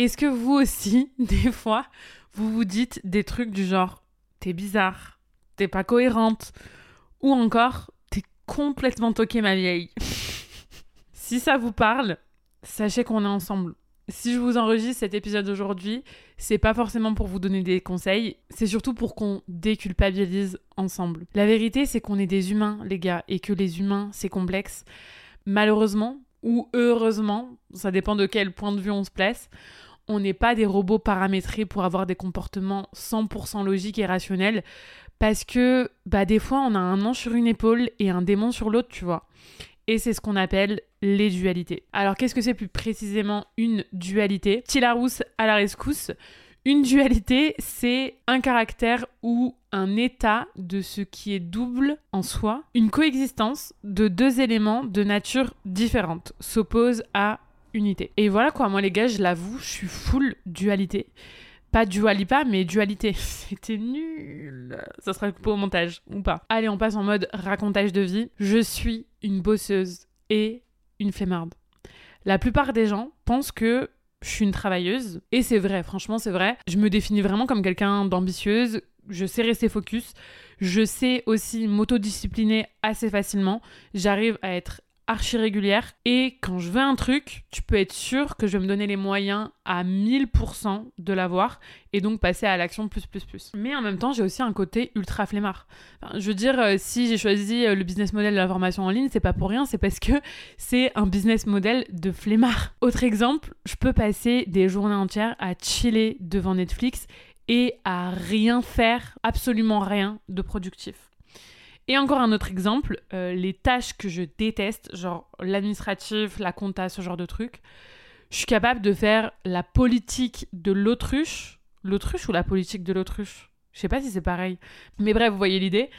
Est-ce que vous aussi, des fois, vous vous dites des trucs du genre t'es bizarre, t'es pas cohérente, ou encore t'es complètement toqué ma vieille? si ça vous parle, sachez qu'on est ensemble. Si je vous enregistre cet épisode aujourd'hui, c'est pas forcément pour vous donner des conseils, c'est surtout pour qu'on déculpabilise ensemble. La vérité, c'est qu'on est des humains, les gars, et que les humains, c'est complexe. Malheureusement, ou heureusement, ça dépend de quel point de vue on se place, on n'est pas des robots paramétrés pour avoir des comportements 100% logiques et rationnels, parce que bah, des fois, on a un ange sur une épaule et un démon sur l'autre, tu vois et c'est ce qu'on appelle les dualités. Alors qu'est-ce que c'est plus précisément une dualité? Tilarousse à la rescousse. Une dualité, c'est un caractère ou un état de ce qui est double en soi. Une coexistence de deux éléments de nature différente s'oppose à Et voilà quoi, moi les gars, je l'avoue, je suis full dualité. Pas dualipa, mais dualité. C'était nul. Ça sera coupé au montage ou pas. Allez, on passe en mode racontage de vie. Je suis une bosseuse et une flemmarde. La plupart des gens pensent que je suis une travailleuse. Et c'est vrai, franchement, c'est vrai. Je me définis vraiment comme quelqu'un d'ambitieuse. Je sais rester focus. Je sais aussi m'autodiscipliner assez facilement. J'arrive à être archi régulière. Et quand je veux un truc, tu peux être sûr que je vais me donner les moyens à 1000% de l'avoir et donc passer à l'action plus plus plus. Mais en même temps, j'ai aussi un côté ultra flemmard. je veux dire, euh, si j'ai choisi euh, le business model de la formation en ligne, c'est pas pour rien, c'est parce que c'est un business model de flemmard. Autre exemple, je peux passer des journées entières à chiller devant Netflix et à rien faire, absolument rien de productif. Et encore un autre exemple, euh, les tâches que je déteste, genre l'administratif, la compta, ce genre de trucs, je suis capable de faire la politique de l'autruche. L'autruche ou la politique de l'autruche? Je sais pas si c'est pareil. Mais bref, vous voyez l'idée.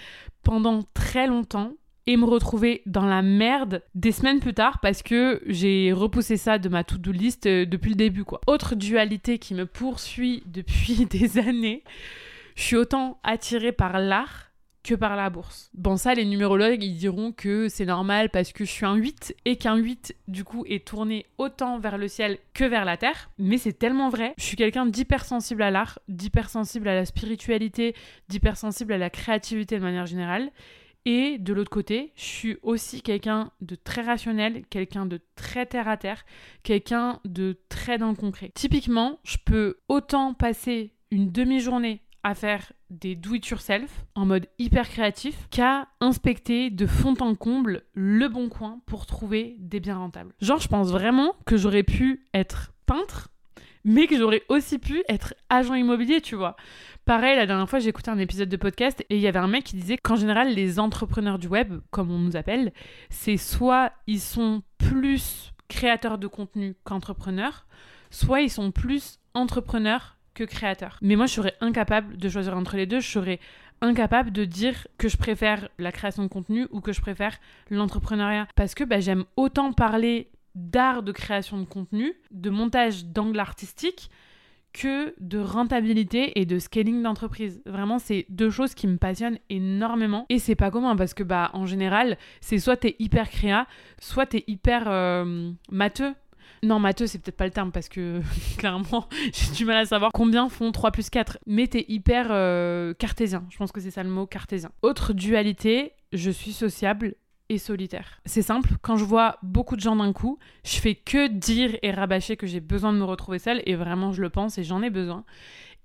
Pendant très longtemps, et me retrouver dans la merde des semaines plus tard parce que j'ai repoussé ça de ma to-do list euh, depuis le début quoi. Autre dualité qui me poursuit depuis des années, je suis autant attirée par l'art que par la bourse. Bon, ça, les numérologues, ils diront que c'est normal parce que je suis un 8 et qu'un 8, du coup, est tourné autant vers le ciel que vers la terre. Mais c'est tellement vrai. Je suis quelqu'un d'hypersensible à l'art, d'hypersensible à la spiritualité, d'hypersensible à la créativité de manière générale. Et de l'autre côté, je suis aussi quelqu'un de très rationnel, quelqu'un de très terre à terre, quelqu'un de très dans le concret. Typiquement, je peux autant passer une demi-journée à faire des do-it-yourself en mode hyper créatif qu'à inspecter de fond en comble le bon coin pour trouver des biens rentables. Genre, je pense vraiment que j'aurais pu être peintre, mais que j'aurais aussi pu être agent immobilier, tu vois. Pareil, la dernière fois, j'ai écouté un épisode de podcast et il y avait un mec qui disait qu'en général, les entrepreneurs du web, comme on nous appelle, c'est soit ils sont plus créateurs de contenu qu'entrepreneurs, soit ils sont plus entrepreneurs que créateur. Mais moi, je serais incapable de choisir entre les deux. Je serais incapable de dire que je préfère la création de contenu ou que je préfère l'entrepreneuriat. Parce que bah, j'aime autant parler d'art de création de contenu, de montage d'angle artistique, que de rentabilité et de scaling d'entreprise. Vraiment, c'est deux choses qui me passionnent énormément. Et c'est pas commun parce que, bah, en général, c'est soit t'es hyper créa, soit t'es hyper euh, matheux. Non, matheux, c'est peut-être pas le terme parce que clairement, j'ai du mal à savoir combien font 3 plus 4. Mais t'es hyper euh, cartésien. Je pense que c'est ça le mot, cartésien. Autre dualité, je suis sociable et solitaire. C'est simple, quand je vois beaucoup de gens d'un coup, je fais que dire et rabâcher que j'ai besoin de me retrouver seule et vraiment je le pense et j'en ai besoin.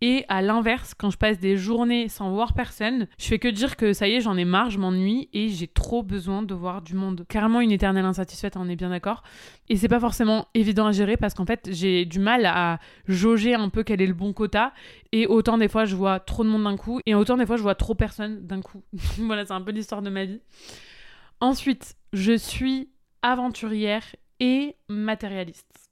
Et à l'inverse, quand je passe des journées sans voir personne, je fais que dire que ça y est, j'en ai marre, je m'ennuie et j'ai trop besoin de voir du monde. Carrément une éternelle insatisfaite, on est bien d'accord. Et c'est pas forcément évident à gérer parce qu'en fait, j'ai du mal à jauger un peu quel est le bon quota. Et autant des fois, je vois trop de monde d'un coup et autant des fois, je vois trop personne d'un coup. voilà, c'est un peu l'histoire de ma vie. Ensuite, je suis aventurière et matérialiste.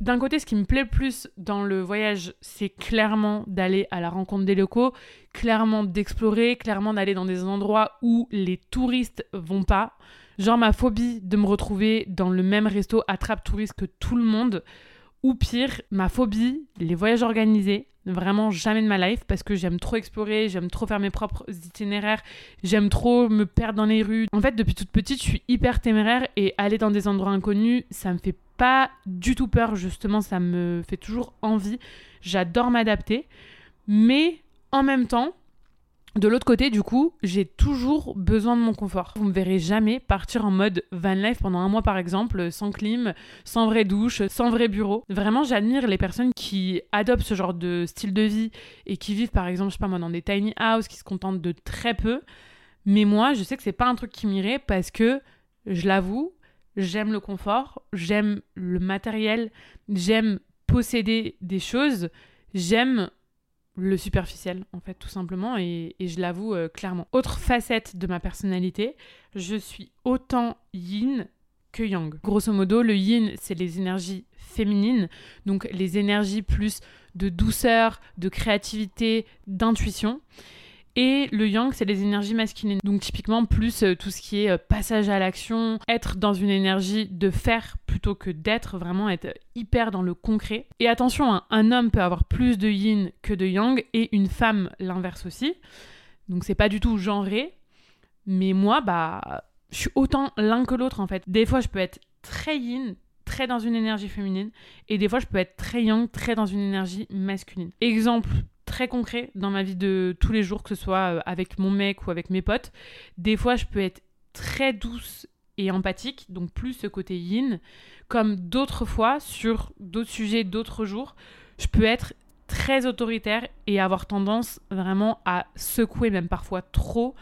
D'un côté, ce qui me plaît plus dans le voyage, c'est clairement d'aller à la rencontre des locaux, clairement d'explorer, clairement d'aller dans des endroits où les touristes vont pas. Genre ma phobie de me retrouver dans le même resto attrape touriste que tout le monde. Ou pire, ma phobie, les voyages organisés. Vraiment jamais de ma life parce que j'aime trop explorer, j'aime trop faire mes propres itinéraires, j'aime trop me perdre dans les rues. En fait, depuis toute petite, je suis hyper téméraire et aller dans des endroits inconnus, ça me fait pas du tout peur, justement, ça me fait toujours envie. J'adore m'adapter. Mais en même temps, de l'autre côté, du coup, j'ai toujours besoin de mon confort. Vous me verrez jamais partir en mode van life pendant un mois, par exemple, sans clim, sans vraie douche, sans vrai bureau. Vraiment, j'admire les personnes qui adoptent ce genre de style de vie et qui vivent, par exemple, je sais pas moi, dans des tiny houses, qui se contentent de très peu. Mais moi, je sais que c'est pas un truc qui m'irait parce que, je l'avoue, j'aime le confort, j'aime le matériel, j'aime posséder des choses, j'aime le superficiel, en fait, tout simplement, et, je l'avoue euh, clairement. Autre facette de ma personnalité, je suis autant yin que yang. Grosso modo, le yin, c'est les énergies féminines, donc les énergies plus de douceur, de créativité, d'intuition. Et le yang, c'est les énergies masculines. Donc typiquement, plus euh, tout ce qui est euh, passage à l'action, être dans une énergie de faire plutôt que d'être, vraiment être hyper dans le concret. Et attention, hein, un homme peut avoir plus de yin que de yang, et une femme l'inverse aussi. Donc c'est pas du tout genré. Mais moi, bah, je suis autant l'un que l'autre en fait. Des fois, je peux être très yin, très dans une énergie féminine, et des fois, je peux être très yang, très dans une énergie masculine. Exemple très concret dans ma vie de tous les jours, que ce soit euh, avec mon mec ou avec mes potes. Des fois, je peux être très douce et empathique, donc plus ce côté yin, comme d'autres fois, sur d'autres sujets, d'autres jours, je peux être très autoritaire et avoir tendance vraiment à secouer, même parfois trop,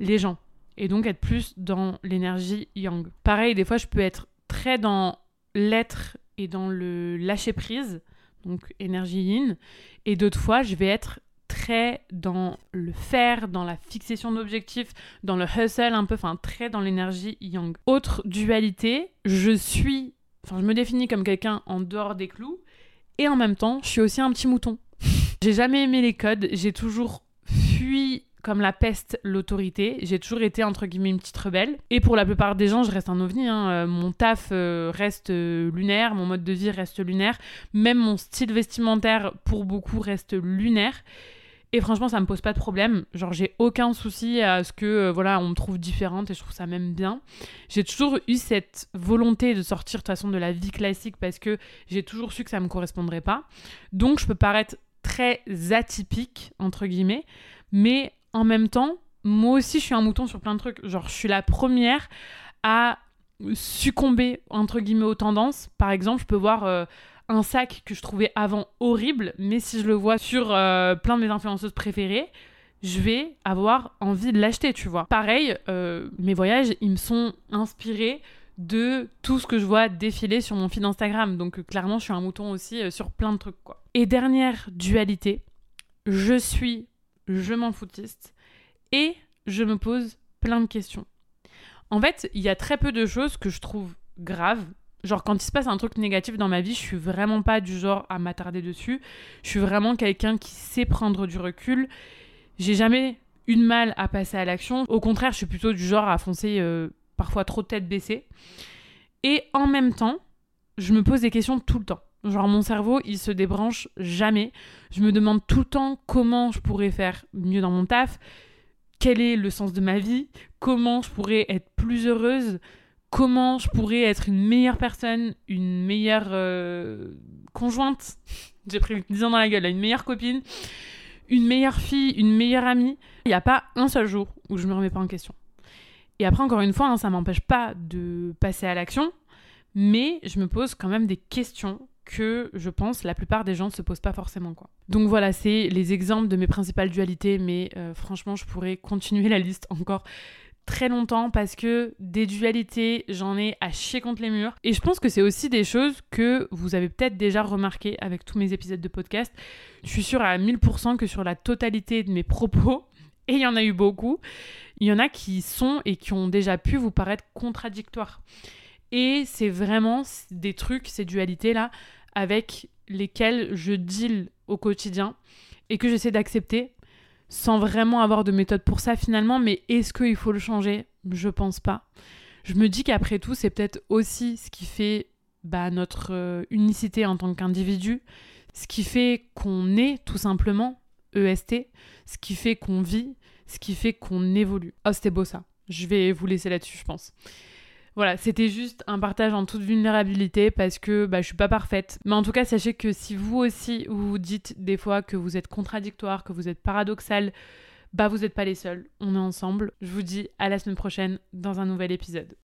les gens. Et donc être plus dans l'énergie yang. Pareil, des fois, je peux être très dans l'être et dans le lâcher prise donc énergie yin. Et d'autres fois, je vais être très dans le faire, dans la fixation d'objectifs, dans le hustle un peu, enfin très dans l'énergie yang. Autre dualité, je suis, enfin je me définis comme quelqu'un en dehors des clous, et en même temps, je suis aussi un petit mouton. j'ai jamais aimé les codes, j'ai toujours comme la peste l'autorité. J'ai toujours été entre guillemets une petite rebelle. Et pour la plupart des gens, je reste un ovni. Hein. Euh, mon taf euh, reste euh, lunaire, mon mode de vie reste lunaire. Même mon style vestimentaire, pour beaucoup, reste lunaire. Et franchement, ça me pose pas de problème. Genre, j'ai aucun souci à ce que, voilà, on me trouve différente et je trouve ça même bien. J'ai toujours eu cette volonté de sortir de toute façon de la vie classique parce que j'ai toujours su que ça me correspondrait pas. Donc, je peux paraître très atypique, entre guillemets, mais en même temps, moi aussi, je suis un mouton sur plein de trucs. Genre, je suis la première à succomber, entre guillemets, aux tendances. Par exemple, je peux voir euh, un sac que je trouvais avant horrible, mais si je le vois sur euh, plein de mes influenceuses préférées, je vais avoir envie de l'acheter, tu vois. Pareil, euh, mes voyages, ils me sont inspirés de tout ce que je vois défiler sur mon feed Instagram. Donc clairement, je suis un mouton aussi sur plein de trucs, quoi. Et dernière dualité, je suis je m'en foutiste et je me pose plein de questions. En fait, il y a très peu de choses que je trouve graves. Genre quand il se passe un truc négatif dans ma vie, je suis vraiment pas du genre à m'attarder dessus. Je suis vraiment quelqu'un qui sait prendre du recul. J'ai jamais eu de mal à passer à l'action. Au contraire, je suis plutôt du genre à foncer euh, parfois trop tête baissée. Et en même temps, je me pose des questions tout le temps. Genre mon cerveau, il se débranche jamais. Je me demande tout le temps comment je pourrais faire mieux dans mon taf, quel est le sens de ma vie, comment je pourrais être plus heureuse, comment je pourrais être une meilleure personne, une meilleure euh, conjointe? J'ai pris 10 ans dans la gueule, une meilleure copine, une meilleure fille, une meilleure amie. Il n'y a pas un seul jour où je me remets pas en question. Et après, encore une fois, hein, ça m'empêche pas de passer à l'action, mais je me pose quand même des questions que je pense la plupart des gens ne se posent pas forcément quoi. Donc voilà, c'est les exemples de mes principales dualités, mais euh, franchement, je pourrais continuer la liste encore très longtemps parce que des dualités, j'en ai à chier contre les murs. Et je pense que c'est aussi des choses que vous avez peut-être déjà remarqué avec tous mes épisodes de podcast. Je suis sûre à 1000% que sur la totalité de mes propos, et il y en a eu beaucoup, il y en a qui sont et qui ont déjà pu vous paraître contradictoires. Et c'est vraiment des trucs, ces dualités-là, avec lesquelles je deal au quotidien et que j'essaie d'accepter sans vraiment avoir de méthode pour ça finalement. Mais est-ce qu'il faut le changer? Je pense pas. Je me dis qu'après tout, c'est peut-être aussi ce qui fait bah, notre euh, unicité en tant qu'individu, ce qui fait qu'on est tout simplement EST, ce qui fait qu'on vit, ce qui fait qu'on évolue. Oh, c'était beau ça. Je vais vous laisser là-dessus, je pense. Voilà, c'était juste un partage en toute vulnérabilité parce que bah, je suis pas parfaite. Mais en tout cas, sachez que si vous aussi vous, dites des fois que vous êtes contradictoire, que vous êtes paradoxal, bah vous n'êtes pas les seuls. On est ensemble. Je vous dis à la semaine prochaine dans un nouvel épisode.